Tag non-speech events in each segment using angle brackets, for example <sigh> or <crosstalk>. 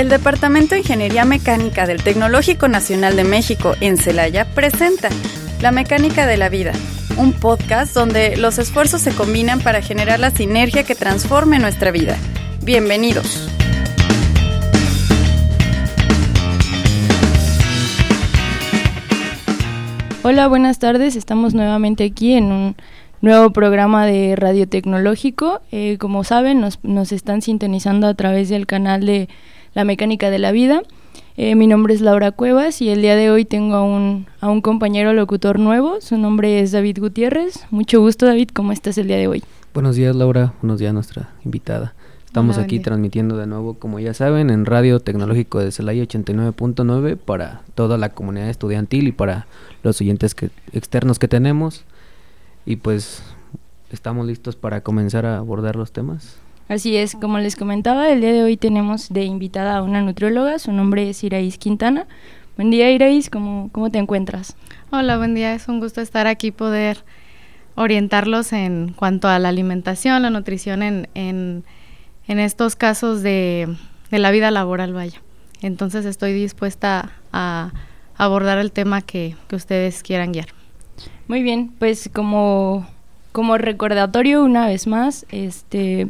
El Departamento de Ingeniería Mecánica del Tecnológico Nacional de México en Celaya presenta La Mecánica de la Vida, un podcast donde los esfuerzos se combinan para generar la sinergia que transforme nuestra vida. Bienvenidos. Hola, buenas tardes. Estamos nuevamente aquí en un nuevo programa de Radio Tecnológico. Eh, como saben, nos, nos están sintonizando a través del canal de la Mecánica de la Vida. Eh, mi nombre es Laura Cuevas y el día de hoy tengo a un, a un compañero locutor nuevo. Su nombre es David Gutiérrez. Mucho gusto, David. ¿Cómo estás el día de hoy? Buenos días, Laura. Buenos días, nuestra invitada. Estamos aquí transmitiendo de nuevo, como ya saben, en Radio Tecnológico de Celaya 89.9 para toda la comunidad estudiantil y para los oyentes que, externos que tenemos. Y pues estamos listos para comenzar a abordar los temas. Así es, como les comentaba, el día de hoy tenemos de invitada a una nutrióloga, su nombre es Iraís Quintana. Buen día Iraís, ¿cómo, cómo te encuentras? Hola, buen día, es un gusto estar aquí, poder orientarlos en cuanto a la alimentación, la nutrición en, en, en estos casos de, de, la vida laboral, vaya. Entonces estoy dispuesta a abordar el tema que, que ustedes quieran guiar. Muy bien, pues como, como recordatorio una vez más, este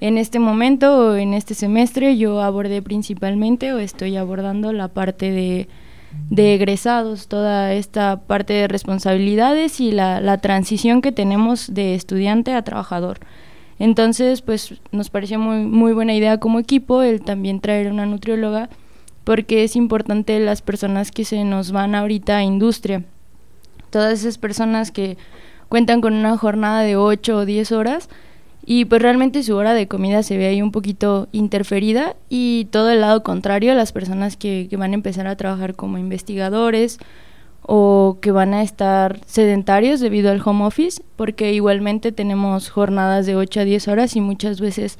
en este momento, en este semestre, yo abordé principalmente o estoy abordando la parte de, de egresados, toda esta parte de responsabilidades y la, la, transición que tenemos de estudiante a trabajador. Entonces, pues nos pareció muy, muy buena idea como equipo el también traer una nutrióloga, porque es importante las personas que se nos van ahorita a industria. Todas esas personas que cuentan con una jornada de 8 o 10 horas, y pues realmente su hora de comida se ve ahí un poquito interferida y todo el lado contrario, las personas que, van a empezar a trabajar como investigadores o que van a estar sedentarios debido al home office, porque igualmente tenemos jornadas de 8 a 10 horas y muchas veces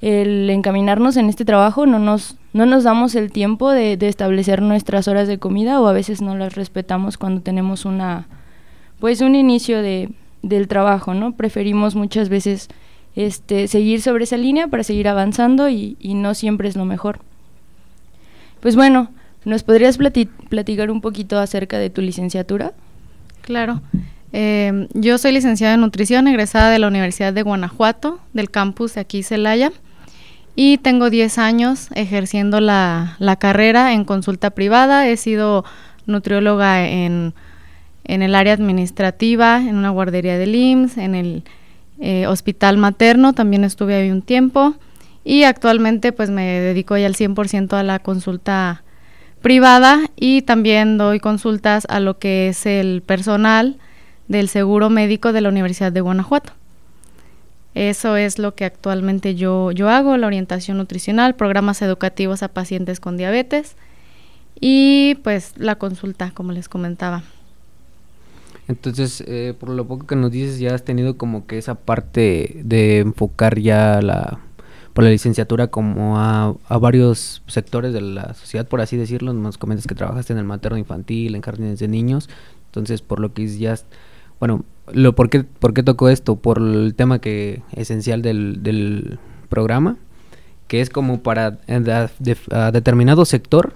el encaminarnos en este trabajo no nos, no nos damos el tiempo de, de establecer nuestras horas de comida o a veces no las respetamos cuando tenemos una pues un inicio de, del trabajo, ¿no? Preferimos muchas veces este, seguir sobre esa línea para seguir avanzando y, no siempre es lo mejor. Pues bueno, ¿nos podrías plati platicar un poquito acerca de tu licenciatura? Claro. Eh, yo soy licenciada en nutrición, egresada de la Universidad de Guanajuato, del campus de aquí Celaya, y tengo 10 años ejerciendo la, la, carrera en consulta privada. He sido nutrióloga en, en el área administrativa, en una guardería del IMSS, en el eh, hospital materno, también estuve ahí un tiempo y actualmente pues me dedico ya al 100% a la consulta privada y también doy consultas a lo que es el personal del seguro médico de la Universidad de Guanajuato. Eso es lo que actualmente yo, yo hago, la orientación nutricional, programas educativos a pacientes con diabetes y pues la consulta, como les comentaba. Entonces, eh, por lo poco que nos dices, ya has tenido como que esa parte de enfocar ya la, por la licenciatura como a, a, varios sectores de la sociedad, por así decirlo. Nos comentas que trabajaste en el materno infantil, en jardines de niños. Entonces, por lo que ya, bueno, lo, ¿por, qué, ¿por qué tocó esto? Por el tema que esencial del, del programa, que es como para a, a determinado sector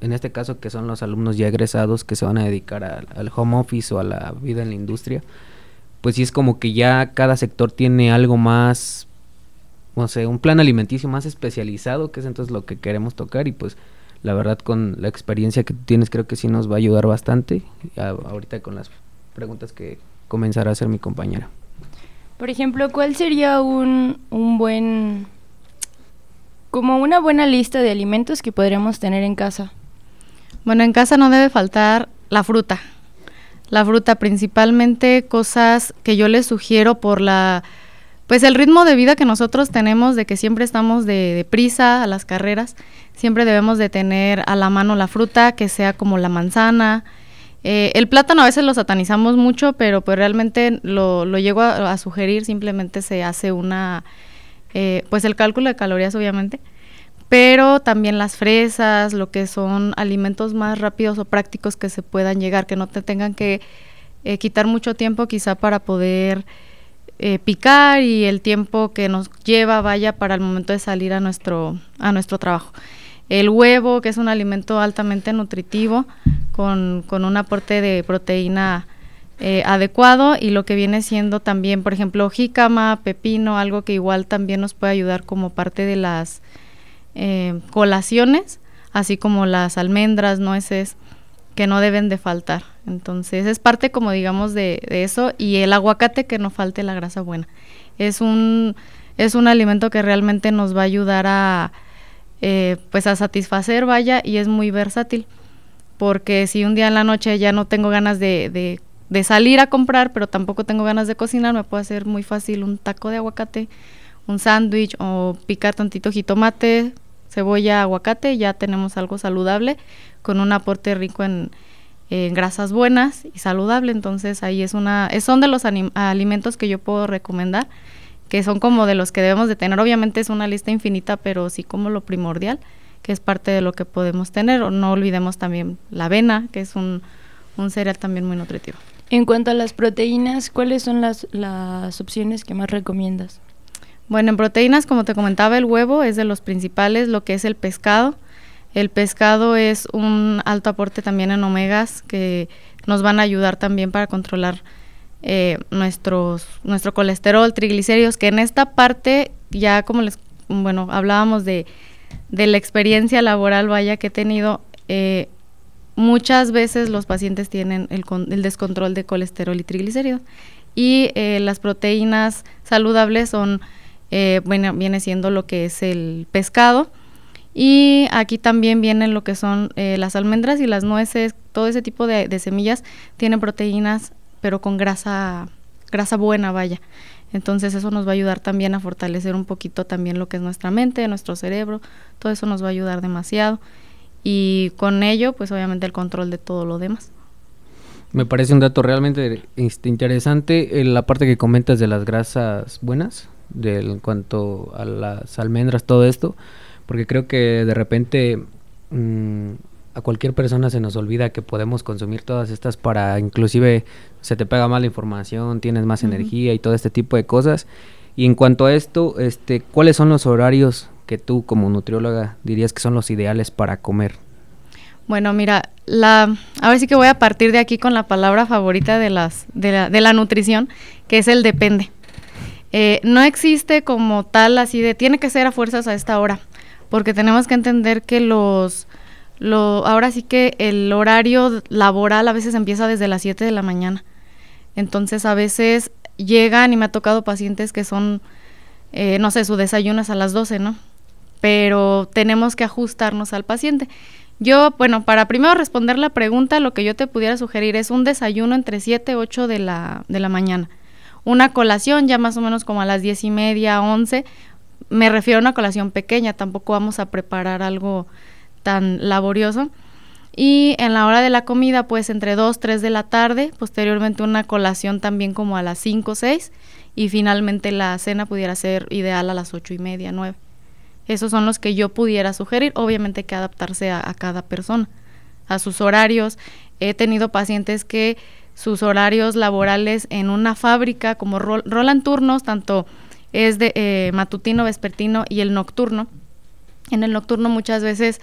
en este caso que son los alumnos ya egresados que se van a dedicar al home office o a la vida en la industria, pues sí es como que ya cada sector tiene algo más, no sé, un plan alimenticio más especializado, que es entonces lo que queremos tocar y pues la verdad con la experiencia que tienes creo que sí nos va a ayudar bastante a, ahorita con las preguntas que comenzará a hacer mi compañera. Por ejemplo, ¿cuál sería un, un buen, como una buena lista de alimentos que podríamos tener en casa? Bueno, en casa no debe faltar la fruta. La fruta, principalmente cosas que yo les sugiero por la pues el ritmo de vida que nosotros tenemos de que siempre estamos de, de, prisa a las carreras, siempre debemos de tener a la mano la fruta, que sea como la manzana. Eh, el plátano a veces lo satanizamos mucho, pero pues realmente lo, lo llego a, a, sugerir, simplemente se hace una, eh, pues el cálculo de calorías obviamente, pero también las fresas, lo que son alimentos más rápidos o prácticos que se puedan llegar, que no te tengan que eh, quitar mucho tiempo quizá para poder eh, picar y el tiempo que nos lleva vaya para el momento de salir a nuestro, a nuestro trabajo. el huevo, que es un alimento altamente nutritivo, con, con un aporte de proteína eh, adecuado y lo que viene siendo también, por ejemplo, jícama, pepino, algo que igual también nos puede ayudar como parte de las eh, colaciones, así como las almendras, nueces, que no deben de faltar. Entonces es parte como digamos de, de eso y el aguacate que no falte la grasa buena. Es un, es un alimento que realmente nos va a ayudar a, eh, pues a satisfacer, vaya, y es muy versátil. Porque si un día en la noche ya no tengo ganas de, de, salir a comprar, pero tampoco tengo ganas de cocinar, me puedo hacer muy fácil un taco de aguacate, un sándwich o picar tantito jitomate, cebolla, aguacate, ya tenemos algo saludable con un aporte rico en, grasas buenas y saludable. Entonces ahí es una, son de los alimentos que yo puedo recomendar que son como de los que debemos de tener. Obviamente es una lista infinita, pero sí como lo primordial, que es parte de lo que podemos tener. O no olvidemos también la avena, que es un, cereal también muy nutritivo. En cuanto a las proteínas, ¿cuáles son las, las opciones que más recomiendas? Bueno, en proteínas, como te comentaba, el huevo es de los principales, lo que es el pescado. El pescado es un alto aporte también en omegas que nos van a ayudar también para controlar eh, nuestro colesterol, triglicéridos, que en esta parte ya como les, bueno, hablábamos de, de la experiencia laboral, vaya, que he tenido, eh, muchas veces los pacientes tienen el, el, descontrol de colesterol y triglicéridos. Y eh, las proteínas saludables son, bueno, viene siendo lo que es el pescado. Y aquí también vienen lo que son las almendras y las nueces, todo ese tipo de, de semillas tienen proteínas pero con grasa, grasa buena, vaya. Entonces eso nos va a ayudar también a fortalecer un poquito también lo que es nuestra mente, nuestro cerebro, todo eso nos va a ayudar demasiado y con ello pues obviamente el control de todo lo demás. Me parece un dato realmente este, interesante eh, la parte que comentas de las grasas buenas, del, en cuanto a las almendras, todo esto, porque creo que de repente mm, a cualquier persona se nos olvida que podemos consumir todas estas para inclusive se te pega más la información, tienes más energía y todo este tipo de cosas. Y en cuanto a esto, este, ¿cuáles son los horarios que tú como nutrióloga dirías que son los ideales para comer? Bueno, mira, la, a ver sí que voy a partir de aquí con la palabra favorita de, las, de, la, de la nutrición, que es el depende. Eh, no existe como tal así de tiene que ser a fuerzas a esta hora, porque tenemos que entender que los lo, ahora sí que el horario laboral a veces empieza desde las 7 de la mañana. Entonces a veces llegan y me ha tocado pacientes que son, eh, no sé, su desayuno es a las 12, ¿no? Pero tenemos que ajustarnos al paciente. Yo, bueno, para primero responder la pregunta, lo que yo te pudiera sugerir es un desayuno entre 7 y 8 de la, de la mañana. Una colación ya más o menos como a las 10 y media, 11. Me refiero a una colación pequeña, tampoco vamos a preparar algo tan laborioso. Y en la hora de la comida, pues entre 2, 3 de la tarde, posteriormente una colación también como a las 5, 6 y finalmente la cena pudiera ser ideal a las 8 y media, 9. Esos son los que yo pudiera sugerir, obviamente hay que adaptarse a, cada persona, a sus horarios. He tenido pacientes que sus horarios laborales en una fábrica, como rolan turnos, tanto es de eh, matutino, vespertino y el nocturno. En el nocturno muchas veces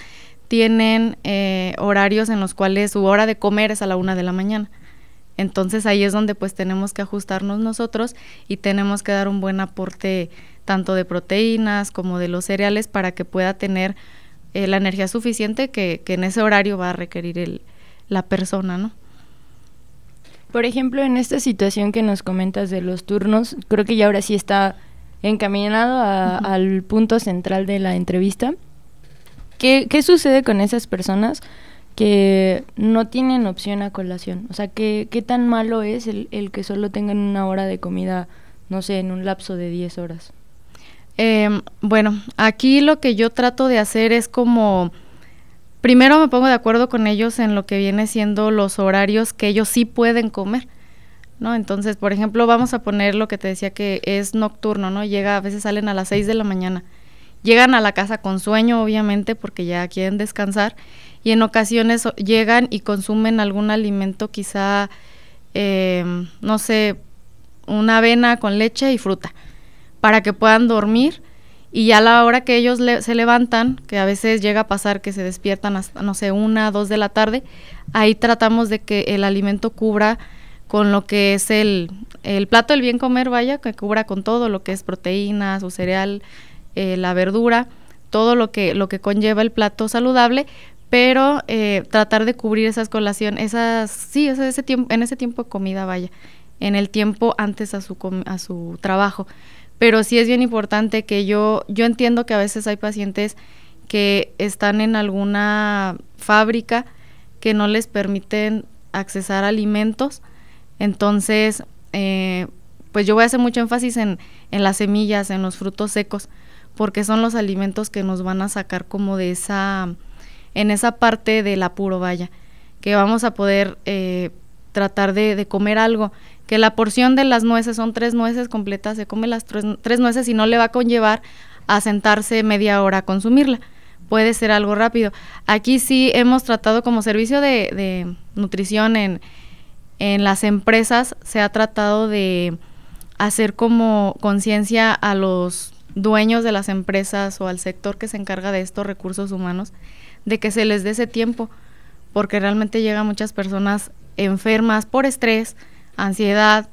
tienen eh, horarios en los cuales su hora de comer es a la una de la mañana. Entonces ahí es donde pues tenemos que ajustarnos nosotros y tenemos que dar un buen aporte tanto de proteínas como de los cereales para que pueda tener eh, la energía suficiente que, en ese horario va a requerir el, la persona, ¿no? Por ejemplo, en esta situación que nos comentas de los turnos, creo que ya ahora sí está encaminado al punto central de la entrevista, ¿Qué, sucede con esas personas que no tienen opción a colación? O sea, ¿qué, qué tan malo es el, el, que solo tengan una hora de comida, no sé, en un lapso de 10 horas? Em, bueno, aquí lo que yo trato de hacer es como, primero me pongo de acuerdo con ellos en lo que viene siendo los horarios que ellos sí pueden comer. ¿No? Entonces, por ejemplo, vamos a poner lo que te decía que es nocturno, ¿no? Llega, a veces salen a las 6 de la mañana Llegan a la casa con sueño, obviamente, porque ya quieren descansar, y en ocasiones llegan y consumen algún alimento, quizá, em, no sé, una avena con leche y fruta, para que puedan dormir y ya a la hora que ellos se levantan, que a veces llega a pasar que se despiertan hasta, no sé, una, dos de la tarde, ahí tratamos de que el alimento cubra con lo que es el, el plato del bien comer, vaya, que cubra con todo lo que es proteínas, su cereal, eh, la verdura, todo lo que, lo que conlleva el plato saludable, pero eh, tratar de cubrir esas colaciones, esas, sí, ese tiempo, en ese tiempo de comida, vaya, en el tiempo antes a su, a su trabajo pero sí es bien importante que yo, yo entiendo que a veces hay pacientes que están en alguna fábrica que no les permiten accesar alimentos, entonces, eh, pues yo voy a hacer mucho énfasis en, en las semillas, en los frutos secos, porque son los alimentos que nos van a sacar como de esa, en esa parte del apuro, vaya, que vamos a poder eh, tratar de, de, comer algo que la porción de las nueces son tres nueces completas, se come las tres, nueces y no le va a conllevar a sentarse media hora a consumirla. Puede ser algo rápido. Aquí sí hemos tratado como servicio de, nutrición en, en las empresas, se ha tratado de hacer como conciencia a los dueños de las empresas o al sector que se encarga de estos recursos humanos, de que se les dé ese tiempo, porque realmente llegan muchas personas enfermas por estrés, ansiedad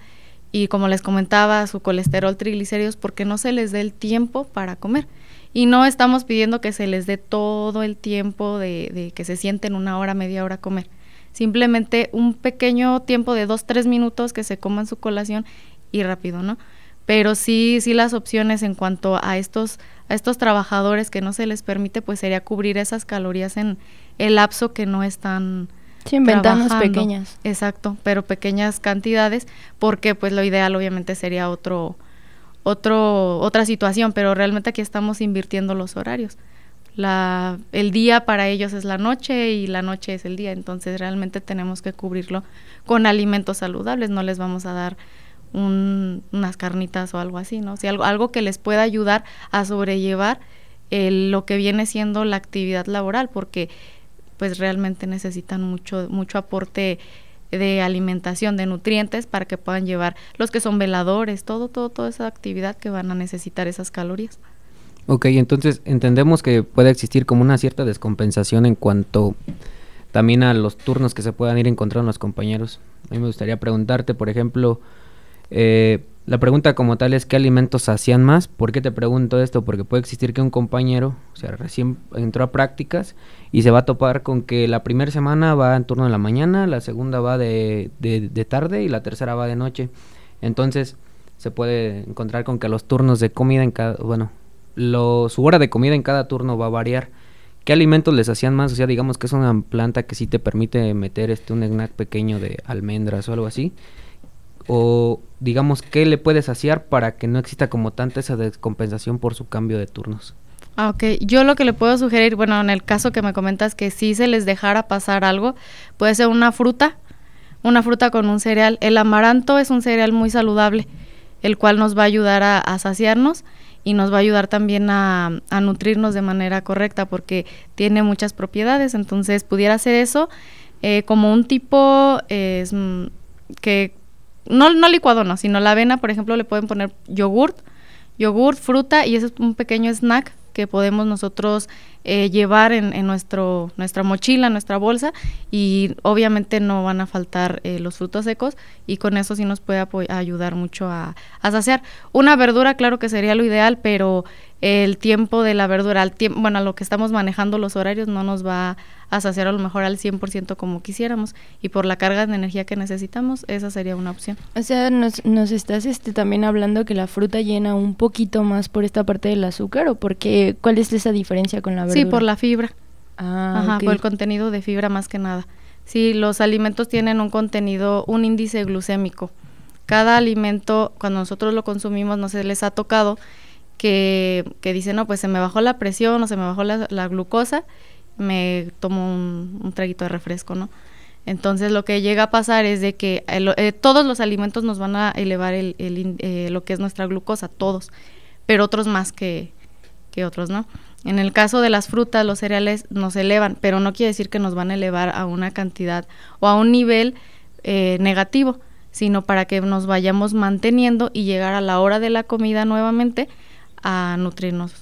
y como les comentaba, su colesterol, triglicéridos, porque no se les dé el tiempo para comer. Y no estamos pidiendo que se les dé todo el tiempo de, de que se sienten una hora, media hora a comer. Simplemente un pequeño tiempo de dos, tres minutos que se coman su colación y rápido, ¿no? Pero sí, sí las opciones en cuanto a estos, a estos trabajadores que no se les permite, pues sería cubrir esas calorías en el lapso que no están Sí, en ventanas pequeñas. Exacto, pero pequeñas cantidades, porque pues lo ideal obviamente sería otro, otro, otra situación, pero realmente aquí estamos invirtiendo los horarios. La, el día para ellos es la noche y la noche es el día, entonces realmente tenemos que cubrirlo con alimentos saludables, no les vamos a dar un, unas carnitas o algo así, ¿no? Si algo, algo que les pueda ayudar a sobrellevar lo que viene siendo la actividad laboral, porque pues realmente necesitan mucho, mucho aporte de alimentación, de nutrientes para que puedan llevar los que son veladores, todo, todo, toda esa actividad que van a necesitar esas calorías. Ok, entonces entendemos que puede existir como una cierta descompensación en cuanto también a los turnos que se puedan ir encontrando los compañeros. A mí me gustaría preguntarte, por ejemplo, eh, la pregunta como tal es ¿qué alimentos hacían más? ¿Por qué te pregunto esto? Porque puede existir que un compañero, o sea, recién entró a prácticas y se va a topar con que la primera semana va en turno de la mañana, la segunda va de, de, tarde y la tercera va de noche. Entonces se puede encontrar con que los turnos de comida en cada, bueno, lo, su hora de comida en cada turno va a variar. ¿Qué alimentos les hacían más? O sea, digamos que es una planta que sí te permite meter este un snack pequeño de almendras o algo así o digamos qué le puedes saciar para que no exista como tanta esa descompensación por su cambio de turnos. Ah, ok, yo lo que le puedo sugerir, bueno, en el caso que me comentas que si se les dejara pasar algo, puede ser una fruta, una fruta con un cereal. El amaranto es un cereal muy saludable, el cual nos va a ayudar a, saciarnos y nos va a ayudar también a, nutrirnos de manera correcta porque tiene muchas propiedades. Entonces, pudiera ser eso eh, como un tipo eh, que no, no licuado no, sino la avena, por ejemplo, le pueden poner yogurt, yogurt, fruta y ese es un pequeño snack que podemos nosotros eh, llevar en, en, nuestro, nuestra mochila, nuestra bolsa y obviamente no van a faltar eh, los frutos secos y con eso sí nos puede ayudar mucho a, a, saciar. Una verdura, claro que sería lo ideal, pero el tiempo de la verdura, al tiempo, bueno, a lo que estamos manejando los horarios no nos va a saciar a lo mejor al 100% como quisiéramos y por la carga de energía que necesitamos, esa sería una opción. O sea, nos, nos estás este, también hablando que la fruta llena un poquito más por esta parte del azúcar o porque, ¿cuál es esa diferencia con la verdura? Sí, por la fibra. Ah, Ajá, por el contenido de fibra más que nada. Sí, los alimentos tienen un contenido, un índice glucémico. Cada alimento, cuando nosotros lo consumimos, no se les ha tocado que, que dice, no, pues se me bajó la presión o se me bajó la, glucosa, me tomo un, traguito de refresco, ¿no? Entonces lo que llega a pasar es de que eh, todos los alimentos nos van a elevar el, eh, lo que es nuestra glucosa, todos, pero otros más que, que otros, ¿no? En el caso de las frutas, los cereales nos elevan, pero no quiere decir que nos van a elevar a una cantidad o a un nivel eh, negativo, sino para que nos vayamos manteniendo y llegar a la hora de la comida nuevamente a nutrirnos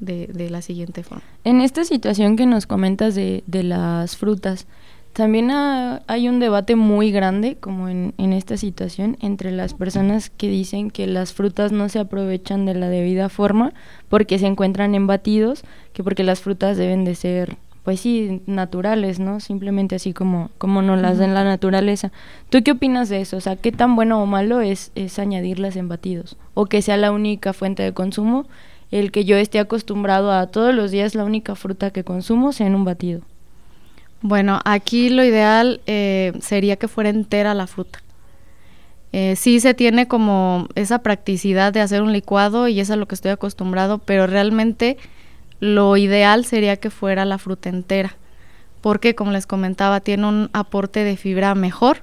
de, de la siguiente forma. En esta situación que nos comentas de, de las frutas, también hay un debate muy grande, como en, en, esta situación, entre las personas que dicen que las frutas no se aprovechan de la debida forma porque se encuentran en batidos, que porque las frutas deben de ser, pues sí, naturales, ¿no? Simplemente así como, como nos las da en la naturaleza. ¿Tú qué opinas de eso? O sea, ¿qué tan bueno o malo es, es añadirlas en batidos? O que sea la única fuente de consumo, el que yo esté acostumbrado a todos los días la única fruta que consumo sea en un batido. Bueno, aquí lo ideal eh, sería que fuera entera la fruta. Eh, sí se tiene como esa practicidad de hacer un licuado y es a lo que estoy acostumbrado, pero realmente lo ideal sería que fuera la fruta entera, porque como les comentaba, tiene un aporte de fibra mejor.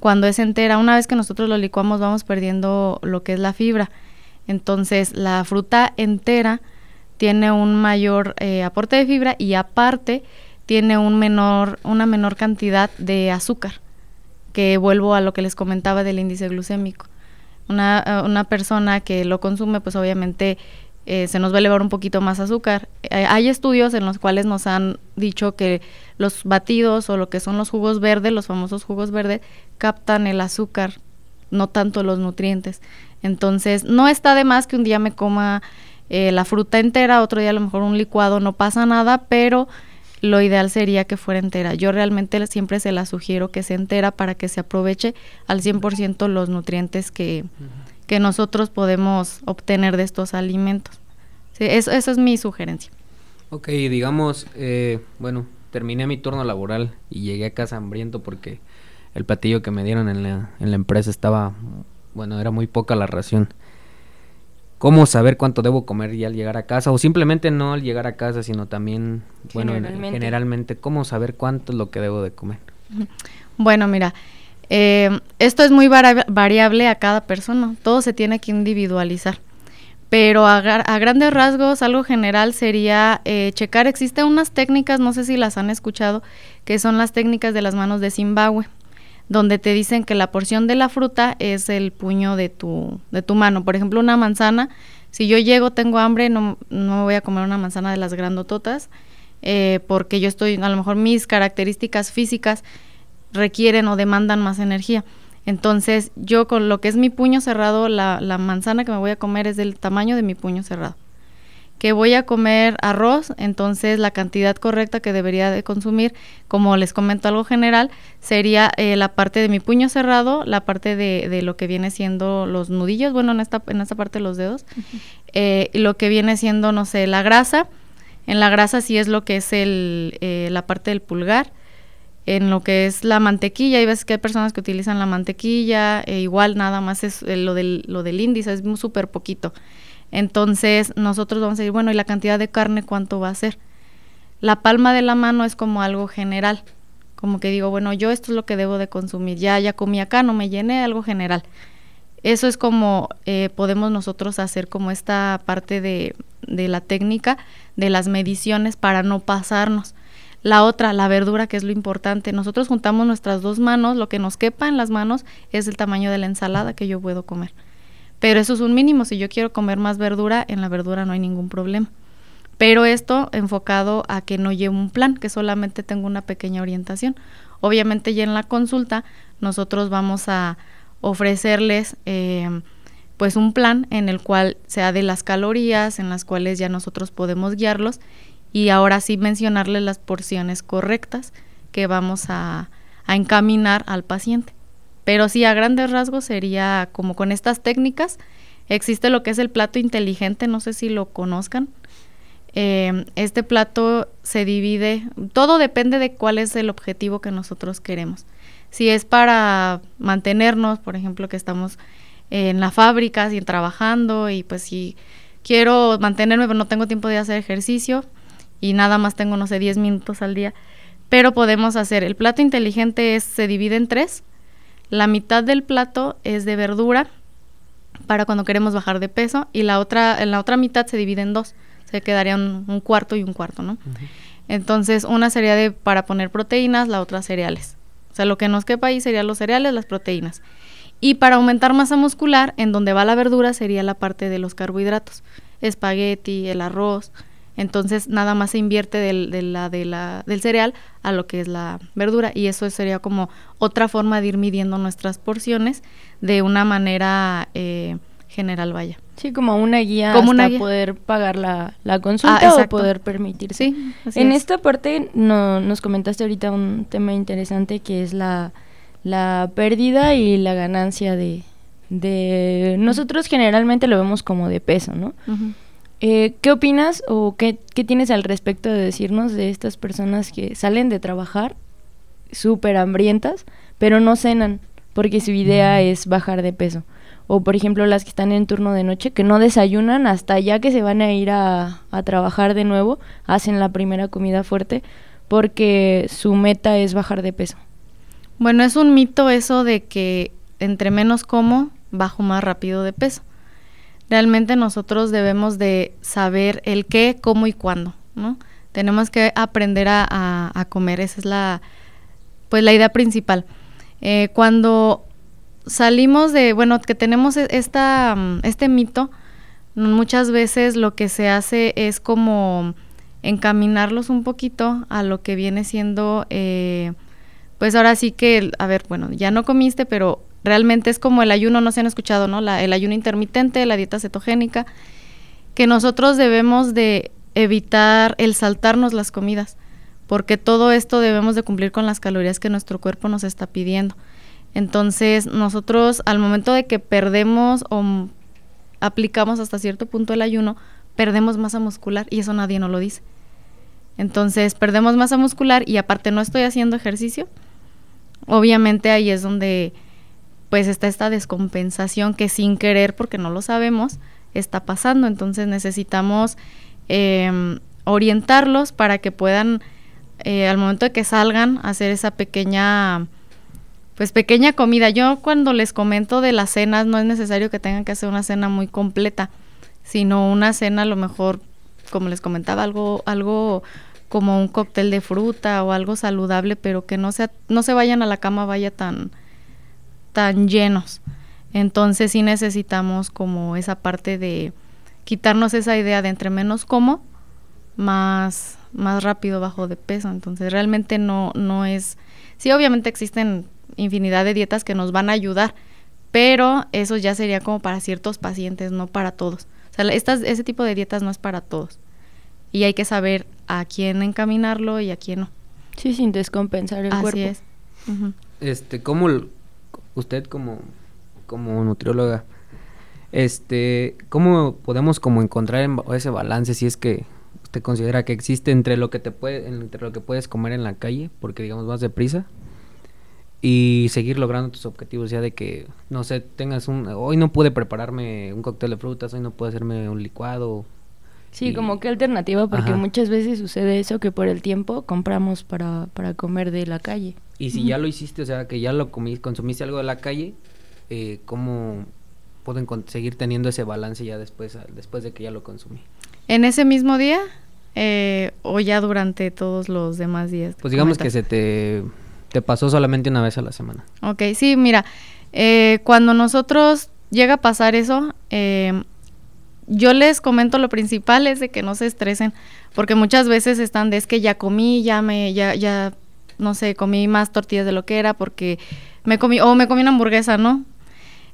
Cuando es entera, una vez que nosotros lo licuamos vamos perdiendo lo que es la fibra. Entonces la fruta entera tiene un mayor eh, aporte de fibra y aparte tiene un menor, una menor cantidad de azúcar, que vuelvo a lo que les comentaba del índice glucémico. Una, eh, una persona que lo consume, pues obviamente eh, se nos va a elevar un poquito más azúcar. Eh, hay estudios en los cuales nos han dicho que los batidos o lo que son los jugos verdes, los famosos jugos verdes, captan el azúcar, no tanto los nutrientes. Entonces, no está de más que un día me coma la fruta entera, otro día a lo mejor un licuado, no pasa nada, pero lo ideal sería que fuera entera. Yo realmente siempre se la sugiero que sea entera para que se aproveche al 100% los nutrientes que, que, nosotros podemos obtener de estos alimentos. eso, esa es mi sugerencia. Ok, digamos, eh, bueno, terminé mi turno laboral y llegué a casa hambriento porque el platillo que me dieron en la, en la empresa estaba, bueno, era muy poca la ración cómo saber cuánto debo comer ya al llegar a casa o simplemente no al llegar a casa sino también bueno generalmente, cómo saber cuánto es lo que debo de comer bueno mira eh, esto es muy variable a cada persona todo se tiene que individualizar pero a, grandes rasgos algo general sería eh, checar existen unas técnicas no sé si las han escuchado que son las técnicas de las manos de Zimbabue donde te dicen que la porción de la fruta es el puño de tu, de tu mano. Por ejemplo, una manzana, si yo llego, tengo hambre, no, me voy a comer una manzana de las grandototas, eh, porque yo estoy, a lo mejor mis características físicas requieren o demandan más energía. Entonces, yo con lo que es mi puño cerrado, la, la manzana que me voy a comer es del tamaño de mi puño cerrado. Que voy a comer arroz, entonces la cantidad correcta que debería de consumir, como les comento algo general, sería eh, la parte de mi puño cerrado, la parte de, de, lo que viene siendo los nudillos, bueno, en esta, en esta parte de los dedos, eh, lo que viene siendo, no sé, la grasa, en la grasa sí es lo que es el, eh, la parte del pulgar, en lo que es la mantequilla, hay veces que hay personas que utilizan la mantequilla, e igual nada más es lo del, lo del índice, es súper poquito. Entonces nosotros vamos a decir, bueno, ¿y la cantidad de carne cuánto va a ser? La palma de la mano es como algo general, como que digo, bueno, yo esto es lo que debo de consumir, ya, ya comí acá, no me llené, algo general. Eso es como eh, podemos nosotros hacer como esta parte de, de la técnica de las mediciones para no pasarnos. La otra, la verdura, que es lo importante. Nosotros juntamos nuestras dos manos, lo que nos quepa en las manos es el tamaño de la ensalada que yo puedo comer. Pero eso es un mínimo. Si yo quiero comer más verdura, en la verdura no hay ningún problema. Pero esto enfocado a que no lleve un plan, que solamente tengo una pequeña orientación. Obviamente ya en la consulta nosotros vamos a ofrecerles eh, pues un plan en el cual sea de las calorías, en las cuales ya nosotros podemos guiarlos y ahora sí mencionarles las porciones correctas que vamos a encaminar al paciente. Pero sí, a grandes rasgos sería como con estas técnicas. Existe lo que es el plato inteligente, no sé si lo conozcan. Eh, este plato se divide, todo depende de cuál es el objetivo que nosotros queremos. Si es para mantenernos, por ejemplo, que estamos en la fábrica, y trabajando y pues si quiero mantenerme, pero no tengo tiempo de hacer ejercicio y nada más tengo, no sé, 10 minutos al día, pero podemos hacer, el plato inteligente es, se divide en tres, la mitad del plato es de verdura para cuando queremos bajar de peso y la otra, en la otra mitad se divide en dos. Se quedaría un, cuarto y un cuarto, ¿no? Entonces, una sería de para poner proteínas, la otra cereales. O sea, lo que nos quepa ahí serían los cereales, las proteínas. Y para aumentar masa muscular, en donde va la verdura sería la parte de los carbohidratos. espagueti, el arroz. Entonces nada más se invierte del, de la, de la, del cereal a lo que es la verdura y eso sería como otra forma de ir midiendo nuestras porciones de una manera eh, general, vaya. Sí, como una guía como hasta una poder pagar la, la consulta ah, o poder permitirse. Sí, en esta parte no, nos comentaste ahorita un tema interesante que es la, la pérdida y la ganancia de, de... Nosotros generalmente lo vemos como de peso, ¿no? Eh, ¿Qué opinas o qué, qué, tienes al respecto de decirnos de estas personas que salen de trabajar súper hambrientas, pero no cenan porque su idea es bajar de peso? O por ejemplo las que están en turno de noche, que no desayunan hasta ya que se van a ir a, a trabajar de nuevo, hacen la primera comida fuerte porque su meta es bajar de peso. Bueno, es un mito eso de que entre menos como, bajo más rápido de peso realmente nosotros debemos de saber el qué, cómo y cuándo, ¿no? Tenemos que aprender a, comer, esa es la, pues la idea principal. Eh, cuando salimos de, bueno, que tenemos e, esta, mm, este mito, muchas veces lo que se hace es como encaminarlos un poquito a lo que viene siendo, eh, pues ahora sí que, a ver, bueno, ya no comiste, pero Realmente es como el ayuno, no se han escuchado, ¿no? el ayuno intermitente, la dieta cetogénica, que nosotros debemos de evitar el saltarnos las comidas, porque todo esto debemos de cumplir con las calorías que nuestro cuerpo nos está pidiendo. Entonces, nosotros al momento de que perdemos o aplicamos hasta cierto punto el ayuno, perdemos masa muscular y eso nadie nos lo dice. Entonces, perdemos masa muscular y aparte no estoy haciendo ejercicio. Obviamente ahí es donde pues está esta descompensación que sin querer, porque no lo sabemos, está pasando. Entonces necesitamos em, orientarlos para que puedan, eh, al momento de que salgan, hacer esa pequeña, pues pequeña comida. Yo cuando les comento de las cenas, no es necesario que tengan que hacer una cena muy completa, sino una cena a lo mejor, como les comentaba, algo, algo como un cóctel de fruta o algo saludable, pero que no sea, no se vayan a la cama, vaya tan tan llenos. Entonces sí necesitamos como esa parte de quitarnos esa idea de entre menos como, más, más rápido bajo de peso. Entonces realmente no, no es, sí obviamente existen infinidad de dietas que nos van a ayudar, pero eso ya sería como para ciertos pacientes, no para todos. O sea, estas, ese tipo de dietas no es para todos. Y hay que saber a quién encaminarlo y a quién no. Sí, sin descompensar el Así cuerpo. es. Este, ¿cómo, usted como, como nutrióloga, este, ¿cómo podemos como encontrar ese balance si es que usted considera que existe entre lo que te puede, entre lo que puedes comer en la calle, porque digamos vas deprisa, y seguir logrando tus objetivos, ya de que, no sé, tengas un, hoy no pude prepararme un cóctel de frutas, hoy no puedo hacerme un licuado. Sí, como qué alternativa, porque muchas veces sucede eso que por el tiempo compramos para, para comer de la calle. Y si ya lo hiciste, o sea, que ya lo comí, consumiste algo de la calle, eh, ¿cómo pueden seguir teniendo ese balance ya después, después de que ya lo consumí? ¿En ese mismo día eh, o ya durante todos los demás días? Pues digamos que se te, te, pasó solamente una vez a la semana. Ok, sí, mira, eh, cuando nosotros llega a pasar eso, eh, yo les comento lo principal es de que no se estresen, porque muchas veces están de es que ya comí, ya me, ya, ya no sé, comí más tortillas de lo que era porque me comí, o me comí una hamburguesa, ¿no?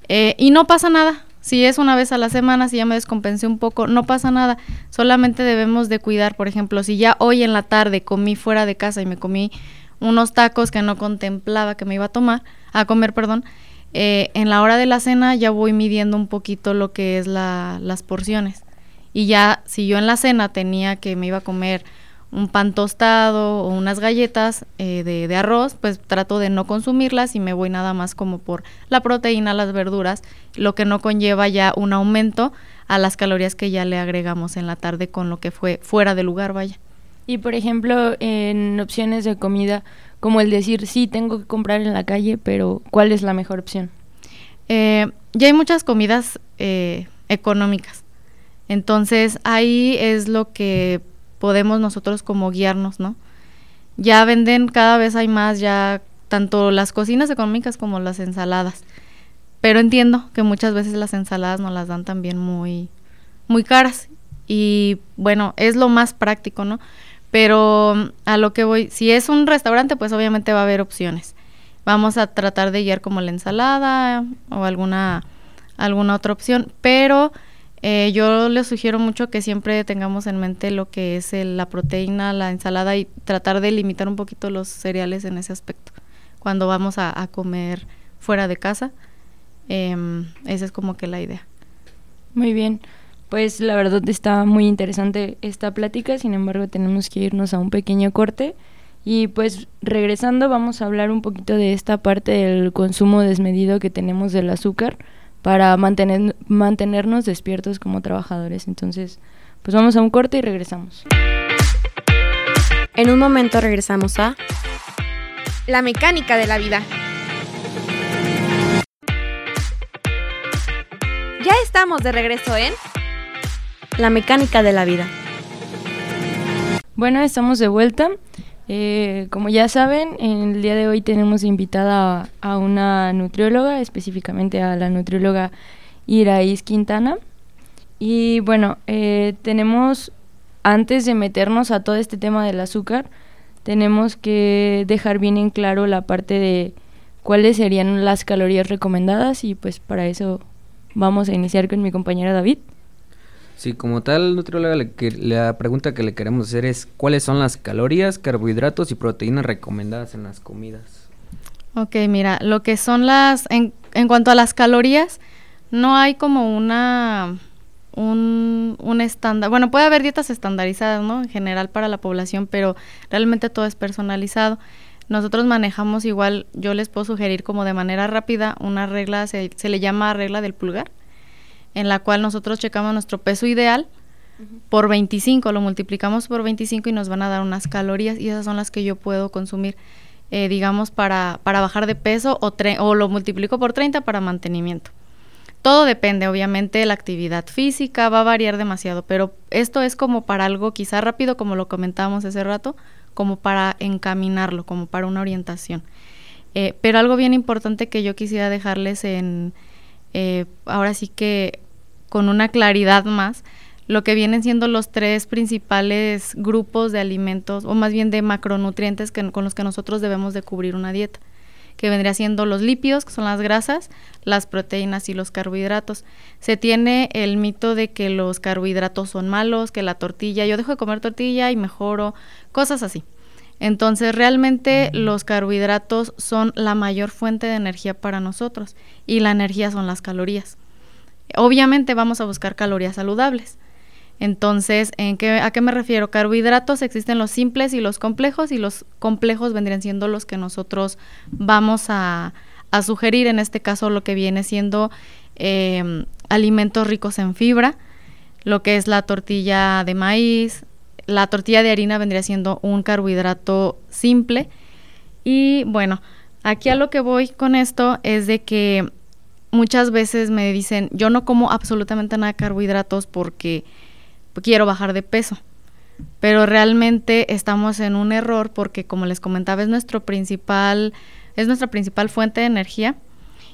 Eh, y no pasa nada. Si es una vez a la semana, si ya me descompensé un poco, no pasa nada. Solamente debemos de cuidar, por ejemplo, si ya hoy en la tarde comí fuera de casa y me comí unos tacos que no contemplaba que me iba a tomar, a comer, perdón, eh, en la hora de la cena ya voy midiendo un poquito lo que es la, las porciones. Y ya, si yo en la cena tenía que me iba a comer un pan tostado o unas galletas eh, de, arroz, pues trato de no consumirlas y me voy nada más como por la proteína, las verduras, lo que no conlleva ya un aumento a las calorías que ya le agregamos en la tarde con lo que fue fuera de lugar, vaya. Y por ejemplo, en opciones de comida, como el decir, sí, tengo que comprar en la calle, pero ¿cuál es la mejor opción? Eh, ya hay muchas comidas eh, económicas. Entonces ahí es lo que podemos nosotros como guiarnos, ¿no? Ya venden, cada vez hay más ya tanto las cocinas económicas como las ensaladas. Pero entiendo que muchas veces las ensaladas nos las dan también muy muy caras. Y bueno, es lo más práctico, ¿no? Pero a lo que voy, si es un restaurante, pues obviamente va a haber opciones. Vamos a tratar de guiar como la ensalada o alguna, alguna otra opción, pero eh, yo les sugiero mucho que siempre tengamos en mente lo que es la proteína, la ensalada y tratar de limitar un poquito los cereales en ese aspecto cuando vamos a, comer fuera de casa. Em, esa es como que la idea. Muy bien. Pues la verdad está muy interesante esta plática, sin embargo tenemos que irnos a un pequeño corte y pues regresando vamos a hablar un poquito de esta parte del consumo desmedido que tenemos del azúcar para mantener, mantenernos despiertos como trabajadores. Entonces, pues vamos a un corte y regresamos. En un momento regresamos a La mecánica de la vida. Ya estamos de regreso en La mecánica de la vida. Bueno, estamos de vuelta. Eh, como ya saben, en el día de hoy tenemos invitada a, una nutrióloga, específicamente a la nutrióloga Iraís Quintana. Y bueno, eh, tenemos, antes de meternos a todo este tema del azúcar, tenemos que dejar bien en claro la parte de cuáles serían las calorías recomendadas y pues para eso vamos a iniciar con mi compañero David. Sí, como tal, nutrióloga, la pregunta que le queremos hacer es cuáles son las calorías, carbohidratos y proteínas recomendadas en las comidas. Ok, mira, lo que son las, en, cuanto a las calorías, no hay como una, un, un estándar, bueno, puede haber dietas estandarizadas, ¿no? En general para la población, pero realmente todo es personalizado. Nosotros manejamos igual, yo les puedo sugerir como de manera rápida una regla, se le llama regla del pulgar en la cual nosotros checamos nuestro peso ideal por 25, lo multiplicamos por 25 y nos van a dar unas calorías y esas son las que yo puedo consumir, eh, digamos, para, para bajar de peso o, o lo multiplico por 30 para mantenimiento. Todo depende, obviamente, de la actividad física, va a variar demasiado, pero esto es como para algo quizá rápido, como lo comentábamos hace rato, como para encaminarlo, como para una orientación. Eh, pero algo bien importante que yo quisiera dejarles en, eh, ahora sí que con una claridad más, lo que vienen siendo los tres principales grupos de alimentos, o más bien de macronutrientes que, con los que nosotros debemos de cubrir una dieta, que vendría siendo los lípidos, que son las grasas, las proteínas y los carbohidratos. Se tiene el mito de que los carbohidratos son malos, que la tortilla, yo dejo de comer tortilla y mejoro, cosas así. Entonces, realmente los carbohidratos son la mayor fuente de energía para nosotros y la energía son las calorías. Obviamente vamos a buscar calorías saludables. Entonces, ¿en qué, ¿a qué me refiero? Carbohidratos existen los simples y los complejos y los complejos vendrían siendo los que nosotros vamos a, sugerir, en este caso lo que viene siendo em, alimentos ricos en fibra, lo que es la tortilla de maíz, la tortilla de harina vendría siendo un carbohidrato simple. Y bueno, aquí a lo que voy con esto es de que muchas veces me dicen, yo no como absolutamente nada de carbohidratos porque quiero bajar de peso. Pero realmente estamos en un error porque como les comentaba es nuestro principal es nuestra principal fuente de energía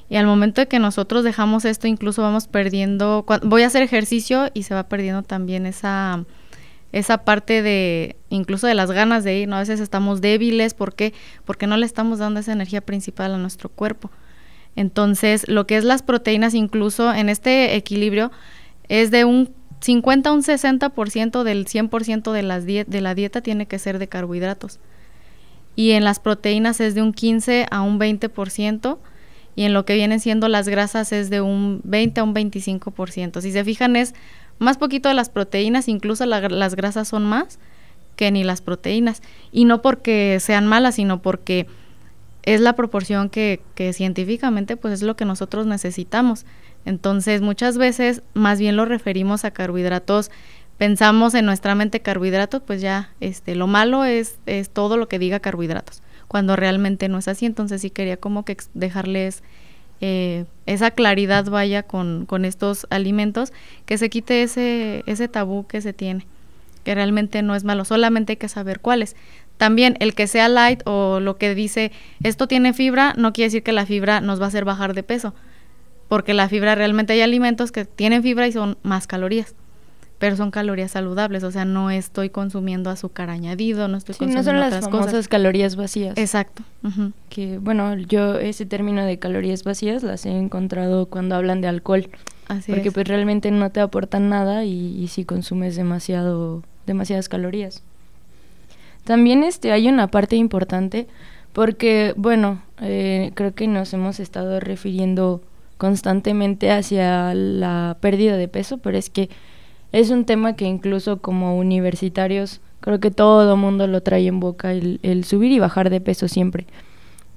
y al momento de que nosotros dejamos esto incluso vamos perdiendo voy a hacer ejercicio y se va perdiendo también esa esa parte de incluso de las ganas de ir, ¿no? A veces estamos débiles, ¿por qué? Porque no le estamos dando esa energía principal a nuestro cuerpo. Entonces, lo que es las proteínas incluso en este equilibrio es de un 50 a un 60% del 100% de, las de la dieta tiene que ser de carbohidratos. Y en las proteínas es de un 15 a un 20% y en lo que vienen siendo las grasas es de un 20 a un 25%. Si se fijan es más poquito de las proteínas, incluso las grasas son más que ni las proteínas. Y no porque sean malas, sino porque es la proporción que, que científicamente pues es lo que nosotros necesitamos. Entonces muchas veces más bien lo referimos a carbohidratos pensamos en nuestra mente carbohidratos, pues ya este lo malo es, es todo lo que diga carbohidratos, cuando realmente no es así, entonces sí quería como que dejarles eh, esa claridad vaya con, con, estos alimentos, que se quite ese, ese tabú que se tiene, que realmente no es malo, solamente hay que saber cuáles. También el que sea light o lo que dice esto tiene fibra, no quiere decir que la fibra nos va a hacer bajar de peso, porque la fibra realmente hay alimentos que tienen fibra y son más calorías. Pero son calorías saludables, o sea, no estoy consumiendo azúcar añadido, no estoy Sí, consumiendo no son las otras famosas cosas. calorías vacías. Exacto. Que, bueno, yo ese término de calorías vacías las he encontrado cuando hablan de alcohol. Así porque es. pues realmente no te aportan nada y, y si consumes demasiado, demasiadas calorías. También este, hay una parte importante porque, bueno, eh, creo que nos hemos estado refiriendo constantemente hacia la pérdida de peso, pero es que es un tema que incluso como universitarios creo que todo mundo lo trae en boca, el, el subir y bajar de peso siempre.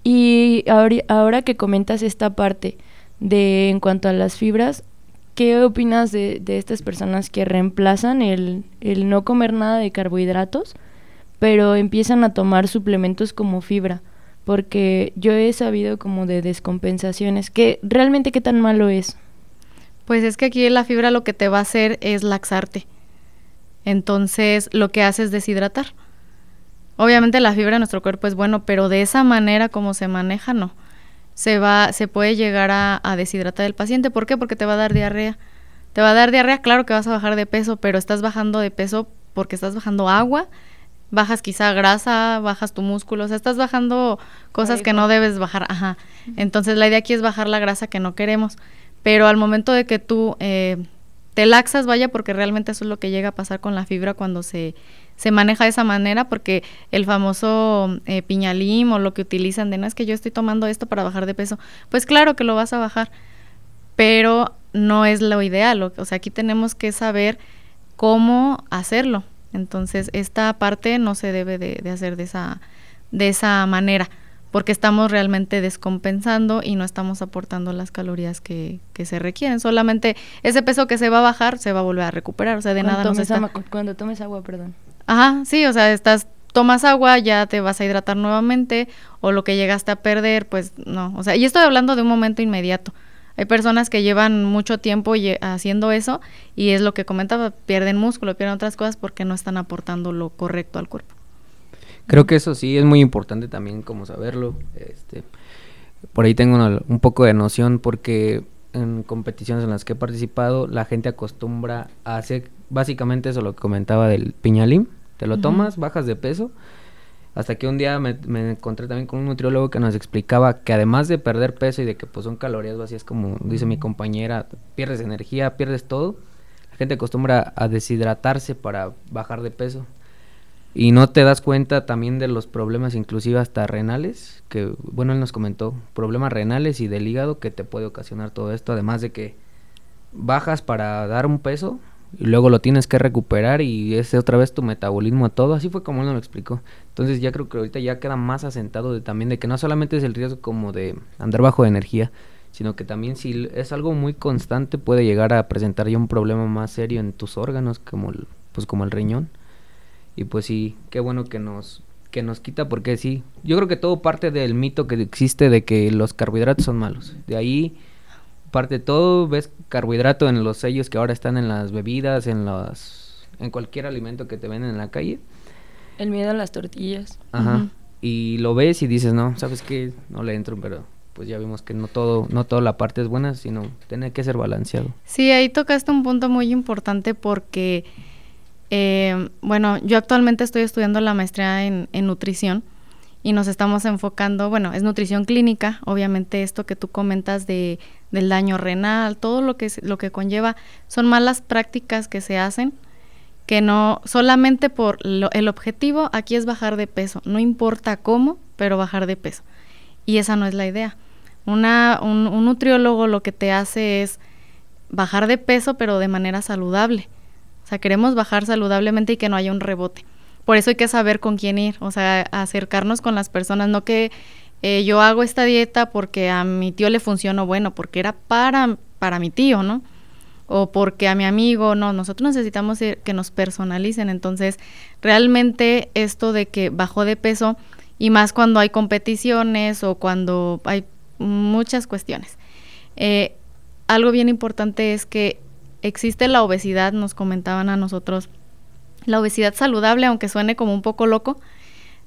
Y ahora, ahora que comentas esta parte de en cuanto a las fibras, ¿qué opinas de, de estas personas que reemplazan el, el no comer nada de carbohidratos, pero empiezan a tomar suplementos como fibra? Porque yo he sabido como de descompensaciones, que realmente qué tan malo es. Pues es que aquí la fibra lo que te va a hacer es laxarte. Entonces, lo que hace es deshidratar. Obviamente la fibra en nuestro cuerpo es bueno, pero de esa manera como se maneja, no. Se va, se puede llegar a, a deshidratar el paciente. ¿Por qué? Porque te va a dar diarrea. Te va a dar diarrea, claro que vas a bajar de peso, pero estás bajando de peso porque estás bajando agua, bajas quizá grasa, bajas tu músculo, o sea, estás bajando cosas que no debes bajar, ajá. Entonces la idea aquí es bajar la grasa que no queremos, pero al momento de que tú eh, te laxas, vaya, porque realmente eso es lo que llega a pasar con la fibra cuando se, se maneja de esa manera, porque el famoso eh, piñalim o lo que utilizan de no es que yo estoy tomando esto para bajar de peso, pues claro que lo vas a bajar, pero no es lo ideal, o, o sea, aquí tenemos que saber cómo hacerlo. Entonces, esta parte no se debe de, de hacer de esa, de esa manera, porque estamos realmente descompensando y no estamos aportando las calorías que, que se requieren. Solamente ese peso que se va a bajar se va a volver a recuperar, o sea, de Cuando nada nos tomes, está... ama- cuando tomes agua, perdón. Ajá, sí, o sea, estás tomas agua, ya te vas a hidratar nuevamente o lo que llegaste a perder, pues no, o sea, y estoy hablando de un momento inmediato. Hay personas que llevan mucho tiempo haciendo eso y es lo que comentaba, pierden músculo, pierden otras cosas porque no están aportando lo correcto al cuerpo. Creo que eso sí es muy importante también como saberlo. Este, por ahí tengo una- un poco de noción porque en competiciones en las que he participado la gente acostumbra a hacer básicamente eso lo que comentaba del piñalim. Te lo tomas, bajas de peso. Hasta que un día me, me encontré también con un nutriólogo que nos explicaba que además de perder peso y de que pues son calorías vacías como dice mi compañera, pierdes energía, pierdes todo. La gente acostumbra a deshidratarse para bajar de peso. Y no te das cuenta también de los problemas, inclusive hasta renales, que, bueno, él nos comentó, problemas renales y del hígado que te puede ocasionar todo esto, además de que bajas para dar un peso y luego lo tienes que recuperar y es otra vez tu metabolismo a todo, así fue como él nos lo explicó. Entonces ya creo que ahorita ya queda más asentado de, también de que no solamente es el riesgo como de andar bajo de energía, sino que también si es algo muy constante puede llegar a presentar ya un problema más serio en tus órganos como el, pues como el riñón. Y pues sí, qué bueno que nos que nos quita porque sí, yo creo que todo parte del mito que existe de que los carbohidratos son malos. De ahí parte todo, ves carbohidrato en los sellos que ahora están en las bebidas, en las en cualquier alimento que te venden en la calle. El miedo a las tortillas. Ajá. Y lo ves y dices, "No, sabes que no le entro", pero pues ya vimos que no todo no toda la parte es buena, sino tiene que ser balanceado. Sí, ahí tocaste un punto muy importante porque, eh, bueno, yo actualmente estoy estudiando la maestría en, nutrición y nos estamos enfocando, bueno, es nutrición clínica, obviamente esto que tú comentas de, del daño renal, todo lo que, lo que conlleva, son malas prácticas que se hacen que no, solamente por lo- el objetivo aquí es bajar de peso, no importa cómo, pero bajar de peso. Y esa no es la idea. Una, un, un nutriólogo lo que te hace es bajar de peso, pero de manera saludable. Sea, queremos bajar saludablemente y que no haya un rebote. Por eso hay que saber con quién ir, o sea, acercarnos con las personas, no que eh, yo hago esta dieta porque a mi tío le funcionó, bueno, porque era para, para mi tío, ¿no? O porque a mi amigo, no, nosotros necesitamos ir- que nos personalicen. Entonces, realmente esto de que bajó de peso, y más cuando hay competiciones o cuando hay muchas cuestiones. Eh, algo bien importante es que existe la obesidad, nos comentaban a nosotros, la obesidad saludable, aunque suene como un poco loco.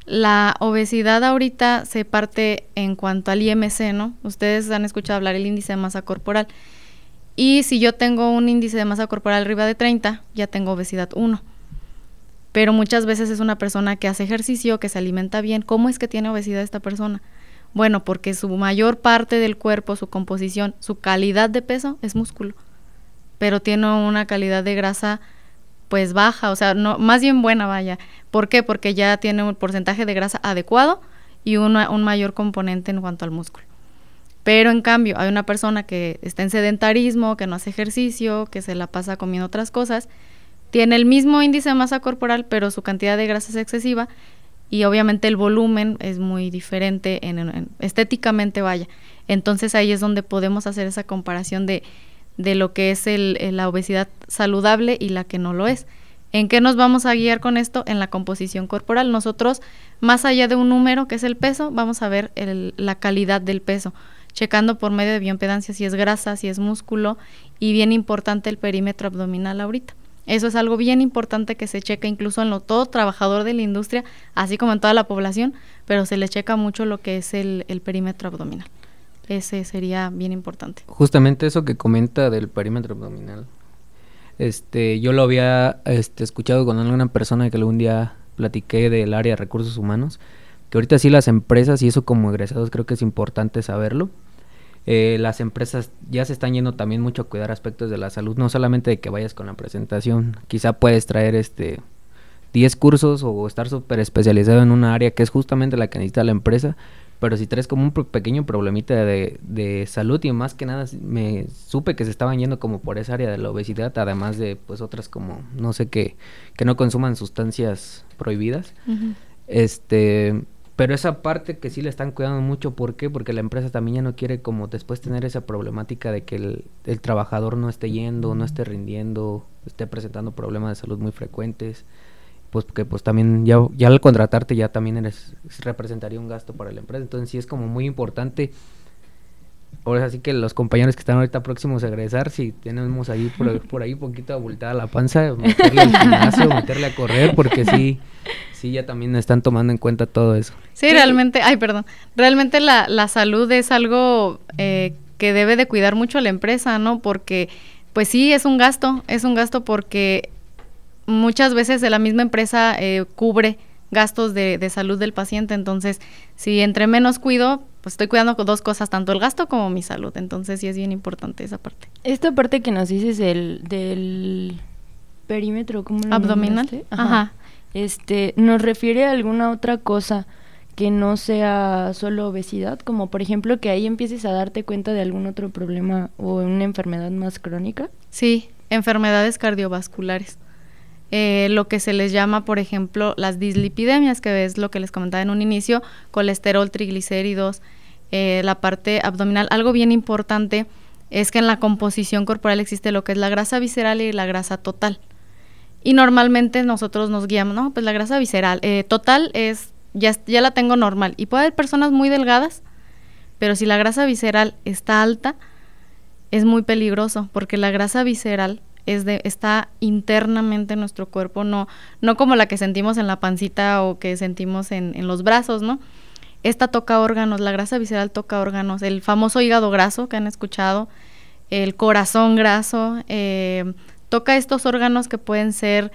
La obesidad ahorita se parte en cuanto al IMC, ¿no? Ustedes han escuchado hablar del índice de masa corporal. Y si yo tengo un índice de masa corporal arriba de 30, ya tengo obesidad 1. Pero muchas veces es una persona que hace ejercicio, que se alimenta bien. ¿Cómo es que tiene obesidad esta persona? Bueno, porque su mayor parte del cuerpo, su composición, su calidad de peso es músculo, pero tiene una calidad de grasa pues baja, o sea, no, más bien buena, vaya. ¿Por qué? Porque ya tiene un porcentaje de grasa adecuado y un mayor componente en cuanto al músculo. Pero en cambio, hay una persona que está en sedentarismo, que no hace ejercicio, que se la pasa comiendo otras cosas, tiene el mismo índice de masa corporal, pero su cantidad de grasa es excesiva y obviamente el volumen es muy diferente en, estéticamente vaya. Entonces ahí es donde podemos hacer esa comparación de, de lo que es el, la obesidad saludable y la que no lo es. ¿En qué nos vamos a guiar con esto? En la composición corporal. Nosotros, más allá de un número que es el peso, vamos a ver la calidad del peso checando por medio de bioimpedancia si es grasa, si es músculo y bien importante el perímetro abdominal ahorita. Eso es algo bien importante que se checa incluso en lo, todo trabajador de la industria, así como en toda la población, pero se le checa mucho lo que es el, el perímetro abdominal. Ese sería bien importante. Justamente eso que comenta del perímetro abdominal. Este, yo lo había este, escuchado con alguna persona que algún día platiqué del área de recursos humanos, que ahorita sí las empresas y eso como egresados creo que es importante saberlo, eh, las empresas ya se están yendo también mucho a cuidar aspectos de la salud, no solamente de que vayas con la presentación, quizá puedes traer este 10 cursos o estar súper especializado en una área que es justamente la que necesita la empresa, pero si traes como un pequeño problemita de, de, salud y más que nada me supe que se estaban yendo como por esa área de la obesidad, además de pues otras como no sé qué, que no consuman sustancias prohibidas. Este pero esa parte que sí le están cuidando mucho, ¿por qué? Porque la empresa también ya no quiere como después tener esa problemática de que el, trabajador no esté yendo, no esté rindiendo, esté presentando problemas de salud muy frecuentes. Pues que pues también ya, ya al contratarte ya también eres, representaría un gasto para la empresa. Entonces sí es como muy importante Ahora sí que los compañeros que están ahorita próximos a egresar, si tenemos ahí por, <laughs> por ahí poquito abultada la panza, meterle al gimnasio, meterle a correr, porque sí, sí, ya también están tomando en cuenta todo eso. Sí, realmente, ay, perdón, realmente la, la salud es algo eh, que debe de cuidar mucho la empresa, ¿no? Porque, pues sí, es un gasto, es un gasto porque muchas veces la misma empresa eh, cubre gastos de, de salud del paciente, entonces, si entre menos cuido, pues estoy cuidando dos cosas, tanto el gasto como mi salud. Entonces sí es bien importante esa parte. Esta parte que nos dices del, del perímetro, ¿cómo lo Abdominal. Ajá. Este, ¿nos refiere a alguna otra cosa que no sea solo obesidad? Como por ejemplo que ahí empieces a darte cuenta de algún otro problema o una enfermedad más crónica. Sí, enfermedades cardiovasculares. Eh, lo que se les llama, por ejemplo, las dislipidemias, que es lo que les comentaba en un inicio, colesterol, triglicéridos, eh, la parte abdominal. Algo bien importante es que en la composición corporal existe lo que es la grasa visceral y la grasa total. Y normalmente nosotros nos guiamos, no, pues la grasa visceral eh, total es, ya, ya la tengo normal. Y puede haber personas muy delgadas, pero si la grasa visceral está alta, es muy peligroso, porque la grasa visceral es de, está internamente en nuestro cuerpo, no, no como la que sentimos en la pancita o que sentimos en, en los brazos, ¿no? Esta toca órganos, la grasa visceral toca órganos, el famoso hígado graso que han escuchado, el corazón graso, eh, toca estos órganos que pueden ser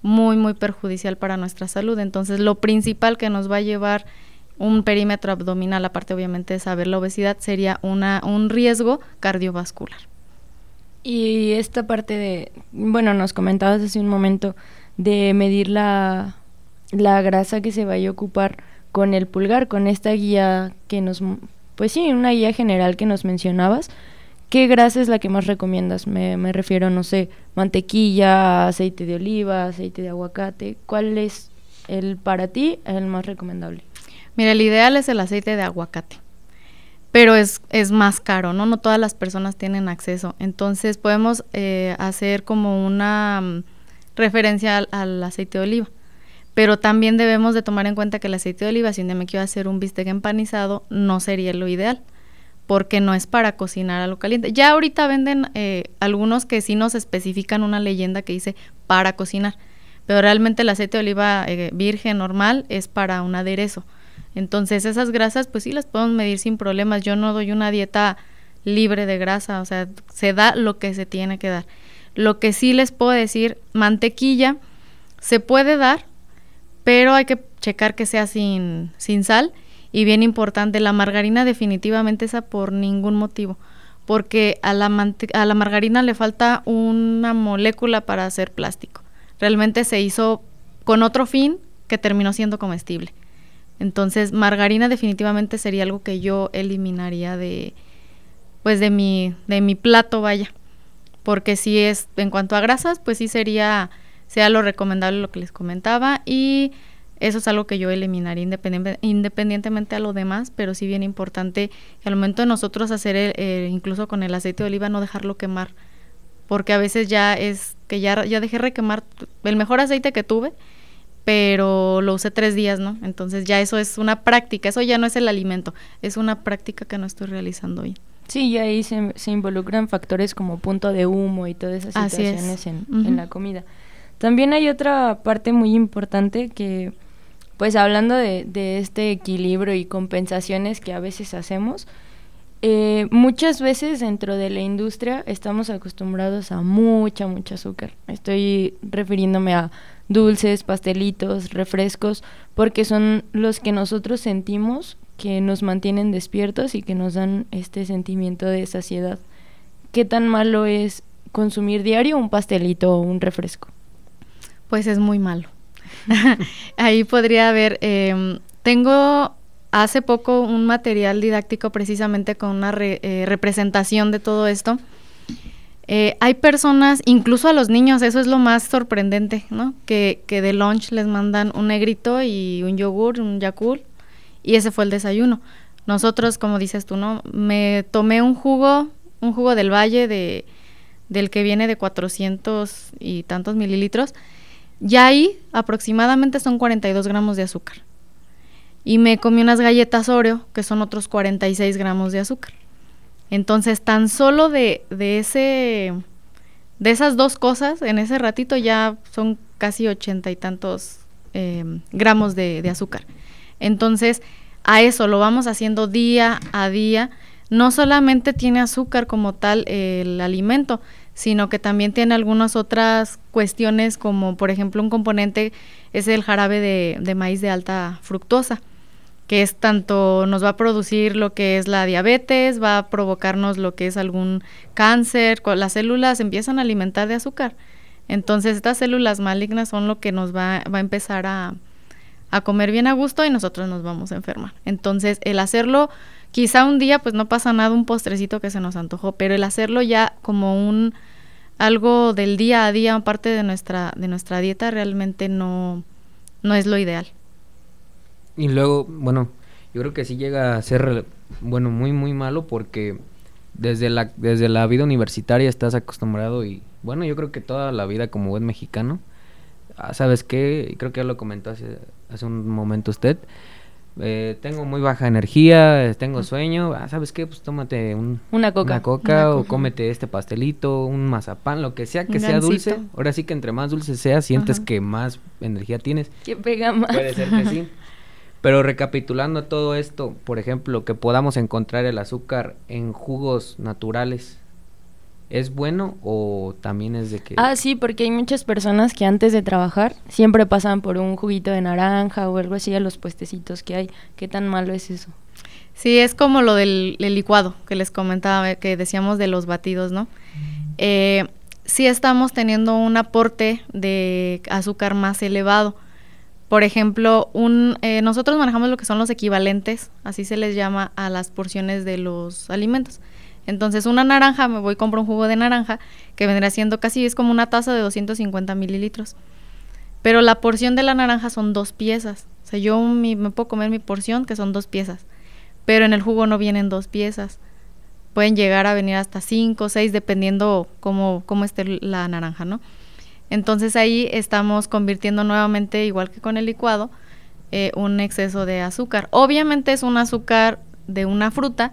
muy, muy perjudicial para nuestra salud. Entonces, lo principal que nos va a llevar un perímetro abdominal, aparte obviamente de saber la obesidad, sería una, un riesgo cardiovascular. Y esta parte de, bueno, nos comentabas hace un momento de medir la, la grasa que se vaya a ocupar con el pulgar, con esta guía que nos, pues sí, una guía general que nos mencionabas. ¿Qué grasa es la que más recomiendas? Me, me refiero, no sé, mantequilla, aceite de oliva, aceite de aguacate. ¿Cuál es el para ti el más recomendable? Mira, el ideal es el aceite de aguacate pero es, es más caro, ¿no? No todas las personas tienen acceso. Entonces podemos eh, hacer como una mm, referencia al, aceite de oliva. Pero también debemos de tomar en cuenta que el aceite de oliva, si me quiero hacer un bistec empanizado, no sería lo ideal, porque no es para cocinar a lo caliente. Ya ahorita venden eh, algunos que sí nos especifican una leyenda que dice para cocinar, pero realmente el aceite de oliva eh, virgen normal es para un aderezo. Entonces esas grasas pues sí las podemos medir sin problemas. Yo no doy una dieta libre de grasa, o sea, se da lo que se tiene que dar. Lo que sí les puedo decir, mantequilla se puede dar, pero hay que checar que sea sin, sin sal. Y bien importante, la margarina definitivamente esa por ningún motivo, porque a la, a la margarina le falta una molécula para hacer plástico. Realmente se hizo con otro fin que terminó siendo comestible. Entonces, margarina definitivamente sería algo que yo eliminaría de pues de mi de mi plato, vaya. Porque si es en cuanto a grasas, pues sí sería sea lo recomendable lo que les comentaba y eso es algo que yo eliminaría independientemente a lo demás, pero sí bien importante al momento de nosotros hacer el, incluso con el aceite de oliva no dejarlo quemar, porque a veces ya es que ya, ya dejé requemar el mejor aceite que tuve, pero lo usé tres días, ¿no? Entonces ya eso es una práctica, eso ya no es el alimento, es una práctica que no estoy realizando hoy. Sí, y ahí se, se involucran factores como punto de humo y todas esas situaciones en, en la comida. También hay otra parte muy importante que, pues hablando de, de este equilibrio y compensaciones que a veces hacemos, eh, muchas veces dentro de la industria estamos acostumbrados a mucha, mucha azúcar. Estoy refiriéndome a dulces, pastelitos, refrescos, porque son los que nosotros sentimos que nos mantienen despiertos y que nos dan este sentimiento de saciedad. ¿Qué tan malo es consumir diario un pastelito o un refresco? Pues es muy malo. <laughs> <laughs> Ahí podría haber, em, tengo hace poco un material didáctico precisamente con una eh, representación de todo esto. Eh, hay personas, incluso a los niños, eso es lo más sorprendente, ¿no? Que, que de lunch les mandan un negrito y un yogur, un Yakult, y ese fue el desayuno. Nosotros, como dices tú, ¿no? Me tomé un jugo, un jugo del valle de, del que viene de 400 y tantos mililitros, y ahí aproximadamente son 42 gramos de azúcar y me comí unas galletas Oreo, que son otros 46 gramos de azúcar. Entonces, tan solo de, de, ese, de esas dos cosas, en ese ratito ya son casi ochenta y tantos em, gramos de, azúcar. Entonces, a eso lo vamos haciendo día a día. No solamente tiene azúcar como tal el alimento, sino que también tiene algunas otras cuestiones como por ejemplo un componente es el jarabe de, de maíz de alta fructosa que es tanto nos va a producir lo que es la diabetes, va a provocarnos lo que es algún cáncer, las células empiezan a alimentar de azúcar. Entonces estas células malignas son lo que nos va, va a empezar a, a comer bien a gusto y nosotros nos vamos a enfermar. Entonces el hacerlo, quizá un día pues no pasa nada, un postrecito que se nos antojó, pero el hacerlo ya como un algo del día a día, parte de nuestra, de nuestra dieta, realmente no, no es lo ideal. Y luego, bueno, yo creo que sí llega a ser, bueno, muy, muy malo porque desde la, desde la vida universitaria estás acostumbrado y, bueno, yo creo que toda la vida como buen mexicano, ah, ¿sabes qué? Creo que ya lo comentó hace, hace un momento usted. Eh, tengo muy baja energía, tengo sueño, ah, ¿sabes qué? Pues tómate una coca, una coca o cómete este pastelito, un mazapán, lo que sea que sea dulce. Ahora sí que entre más dulce sea, sientes que más energía tienes. Que pega más. Puede ser que sí. <laughs> Pero recapitulando todo esto, por ejemplo, que podamos encontrar el azúcar en jugos naturales, ¿es bueno o también es de que...? Ah, sí, porque hay muchas personas que antes de trabajar siempre pasan por un juguito de naranja o algo así a los puestecitos que hay. ¿Qué tan malo es eso? Sí, es como lo del, licuado que les comentaba, que decíamos de los batidos, ¿no? Eh, sí estamos teniendo un aporte de azúcar más elevado por ejemplo, un, eh, nosotros manejamos lo que son los equivalentes, así se les llama a las porciones de los alimentos. Entonces, una naranja, me voy y compro un jugo de naranja, que vendrá siendo casi, es como una taza de 250 mililitros. Pero la porción de la naranja son dos piezas. O sea, yo me puedo comer mi porción, que son dos piezas. Pero en el jugo no vienen dos piezas. Pueden llegar a venir hasta cinco seis, dependiendo cómo, cómo esté la naranja, ¿no? Entonces ahí estamos convirtiendo nuevamente, igual que con el licuado, eh, un exceso de azúcar. Obviamente es un azúcar de una fruta,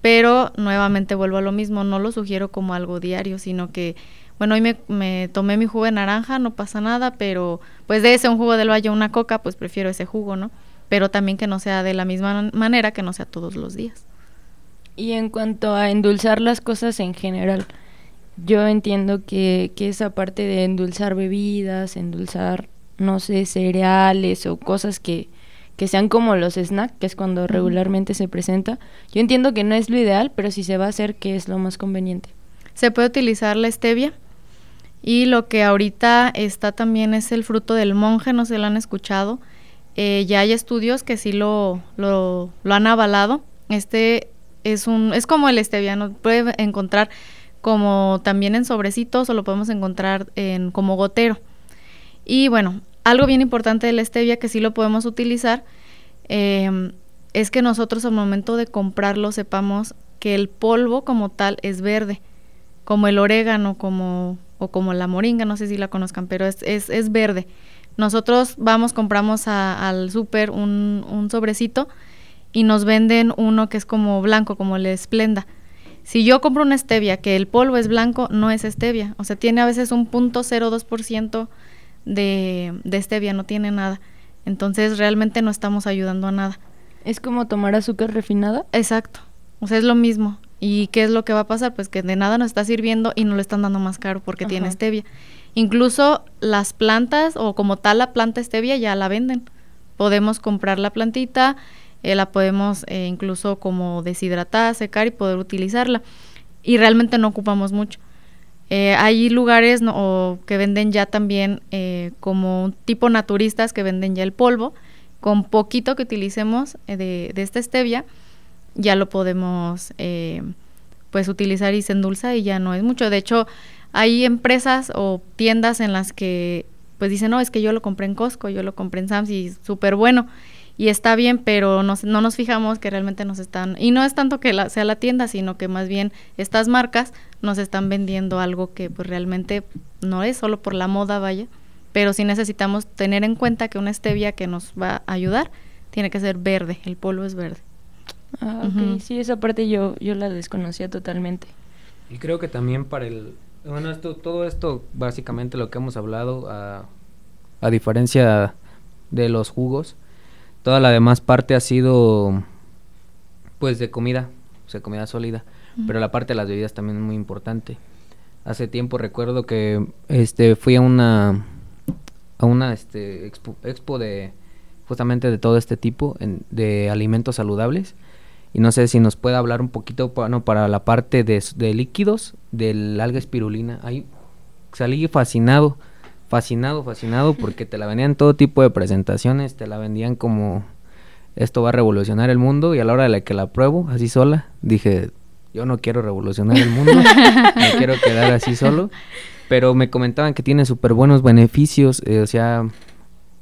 pero nuevamente vuelvo a lo mismo, no lo sugiero como algo diario, sino que, bueno, hoy me, tomé mi jugo de naranja, no pasa nada, pero pues de ese un jugo del valle, una coca, pues prefiero ese jugo, ¿no? Pero también que no sea de la misma manera, que no sea todos los días. Y en cuanto a endulzar las cosas en general, yo entiendo que, que esa parte de endulzar bebidas, endulzar, no sé, cereales o cosas que, que sean como los snacks, que es cuando regularmente se presenta. Yo entiendo que no es lo ideal, pero si se va a hacer, ¿qué es lo más conveniente? Se puede utilizar la stevia y lo que ahorita está también es el fruto del monje, no se lo han escuchado. Eh, ya hay estudios que sí lo, lo, lo, han avalado. Este es un es como el stevia, no puede encontrar como también en sobrecitos o lo podemos encontrar en como gotero. Y bueno, algo bien importante de la stevia que sí lo podemos utilizar em, es que nosotros al momento de comprarlo sepamos que el polvo como tal es verde, como el orégano como, o como la moringa, no sé si la conozcan, pero es, es, es verde. Nosotros vamos, compramos al súper un, un sobrecito y nos venden uno que es como blanco, como el esplenda. Si yo compro una stevia que el polvo es blanco, no es stevia. O sea, tiene a veces un punto 0.2% de, de stevia, no tiene nada. Entonces realmente no estamos ayudando a nada. ¿Es como tomar azúcar refinada? Exacto. O sea, es lo mismo. ¿Y qué es lo que va a pasar? Pues que de nada nos está sirviendo y no lo están dando más caro porque tiene stevia. Incluso las plantas o como tal la planta stevia ya la venden. Podemos comprar la plantita, eh, la podemos eh, incluso como deshidratar, secar y poder utilizarla. Y realmente no ocupamos mucho. Eh, hay lugares no, que venden ya también eh, como tipo naturistas que venden ya el polvo. Con poquito que utilicemos eh, de, de, esta stevia, ya lo podemos eh, pues utilizar y se endulza y ya no es mucho. De hecho, hay empresas o tiendas en las que pues dicen, no, es que yo lo compré en Costco, yo lo compré en Sam's y súper bueno y está bien, pero no, no nos fijamos que realmente nos están, y no es tanto que la, sea la tienda, sino que más bien estas marcas nos están vendiendo algo que pues realmente no es solo por la moda, vaya, pero sí necesitamos tener en cuenta que una stevia que nos va a ayudar tiene que ser verde, el polvo es verde. Ah, ok, uh -huh. sí, esa parte yo, yo la desconocía totalmente. Y creo que también para el, bueno, esto, todo esto, básicamente lo que hemos hablado, a, a diferencia de los jugos, toda la demás parte ha sido pues de comida, o sea, comida sólida, uh -huh. pero la parte de las bebidas también es muy importante. Hace tiempo recuerdo que este fui a una a una este expo, expo de justamente de todo este tipo en, de alimentos saludables y no sé si nos puede hablar un poquito bueno, para la parte de, de líquidos del alga espirulina. Ahí salí fascinado fascinado, fascinado porque te la vendían todo tipo de presentaciones, te la vendían como esto va a revolucionar el mundo y a la hora de la que la pruebo así sola, dije, yo no quiero revolucionar el mundo, <laughs> me quiero quedar así solo, pero me comentaban que tiene súper buenos beneficios, eh, o sea,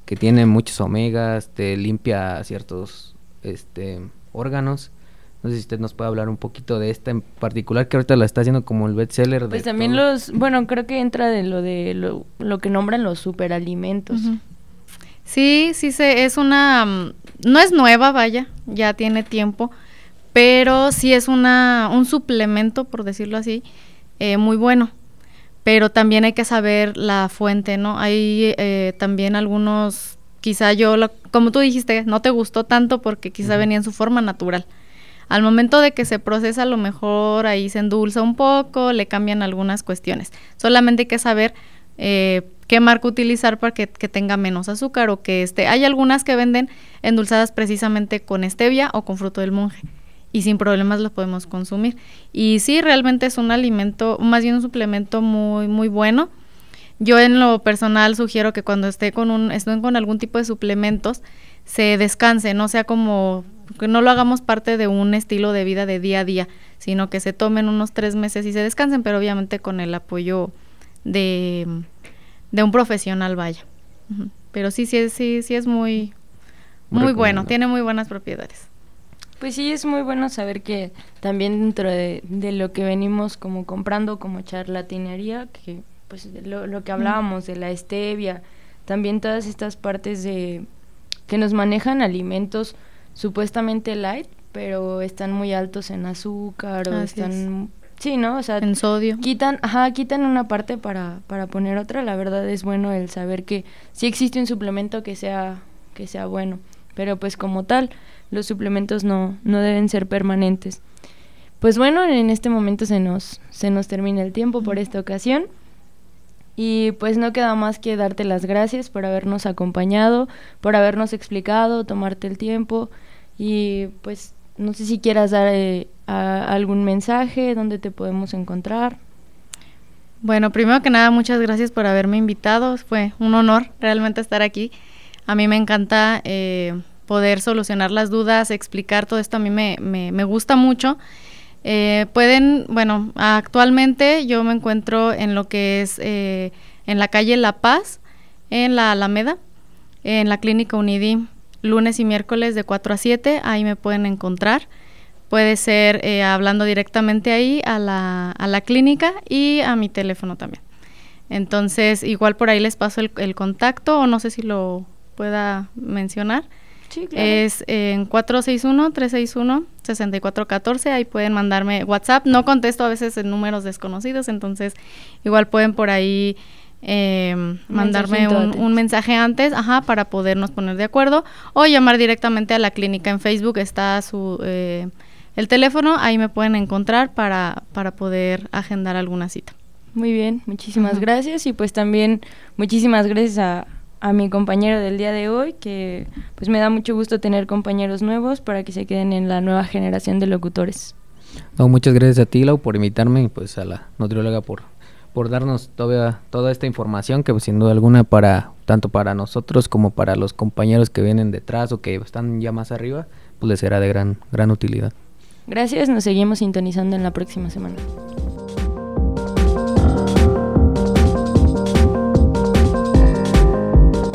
que tiene muchos omegas, te limpia ciertos este órganos no sé si usted nos puede hablar un poquito de esta en particular, que ahorita la está haciendo como el bestseller. Pues también todo. los, bueno, creo que entra de lo de lo, lo que nombran los superalimentos. Uh -huh. Sí, sí, se, es una, no es nueva, vaya, ya tiene tiempo, pero sí es una, un suplemento, por decirlo así, eh, muy bueno. Pero también hay que saber la fuente, ¿no? Hay eh, también algunos, quizá yo, lo, como tú dijiste, no te gustó tanto porque quizá uh -huh. venía en su forma natural. Al momento de que se procesa, a lo mejor ahí se endulza un poco, le cambian algunas cuestiones. Solamente hay que saber eh, qué marca utilizar para que, tenga menos azúcar o que esté. Hay algunas que venden endulzadas precisamente con stevia o con fruto del monje y sin problemas los podemos consumir. Y sí, realmente es un alimento, más bien un suplemento muy, muy bueno. Yo en lo personal sugiero que cuando esté con un, estén con algún tipo de suplementos, se descanse, no sea como que no lo hagamos parte de un estilo de vida de día a día, sino que se tomen unos tres meses y se descansen, pero obviamente con el apoyo de, de un profesional, vaya. Pero sí, sí, sí, sí es muy, muy bueno, tiene muy buenas propiedades. Pues sí, es muy bueno saber que también dentro de, de lo que venimos como comprando como charlatinería, que pues lo, lo que hablábamos de la stevia, también todas estas partes de que nos manejan alimentos supuestamente light, pero están muy altos en azúcar o Así están es. sí, ¿no? O sea, en sodio. Quitan, ajá, quitan una parte para para poner otra. La verdad es bueno el saber que sí existe un suplemento que sea que sea bueno, pero pues como tal, los suplementos no no deben ser permanentes. pues bueno, en este momento se nos, se nos termina el tiempo por esta ocasión. Y pues no queda más que darte las gracias por habernos acompañado, por habernos explicado, tomarte el tiempo y pues no sé si quieras dar eh, algún mensaje, dónde te podemos encontrar. Bueno, primero que nada, muchas gracias por haberme invitado. Fue un honor realmente estar aquí. A mí me encanta eh, poder solucionar las dudas, explicar todo esto. A mí me, me, gusta mucho. Eh, pueden, bueno, actualmente yo me encuentro en lo que es en la calle La Paz, en la Alameda, en la clínica Unidim lunes y miércoles de 4 a 7, ahí me pueden encontrar. Puede ser eh, hablando directamente ahí a la, a la clínica y a mi teléfono también. Entonces, igual por ahí les paso el, contacto o no sé si lo pueda mencionar. Sí, claro. Es en 461-361-6414. Ahí pueden mandarme WhatsApp. No contesto a veces en números desconocidos, entonces igual pueden por ahí eh, mandarme un, mensaje antes, ajá, para podernos poner de acuerdo, o llamar directamente a la clínica en Facebook, está su eh, el teléfono, ahí me pueden encontrar para, para poder agendar alguna cita. Muy bien, muchísimas gracias y pues también muchísimas gracias a, a mi compañero del día de hoy, que pues me da mucho gusto tener compañeros nuevos para que se queden en la nueva generación de locutores. No, muchas gracias a ti, Lau, por invitarme y pues a la nutrióloga por por darnos toda, toda esta información que pues, sin duda alguna para tanto para nosotros como para los compañeros que vienen detrás o que están ya más arriba, pues les será de gran, gran utilidad. Gracias, nos seguimos sintonizando en la próxima semana.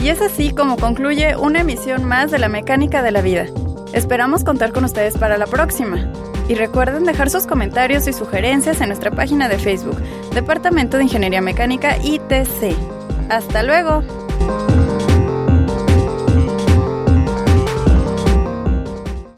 Y es así como concluye una emisión más de la mecánica de la vida. Esperamos contar con ustedes para la próxima. Y recuerden dejar sus comentarios y sugerencias en nuestra página de Facebook, Departamento de Ingeniería Mecánica ITC. ¡Hasta luego!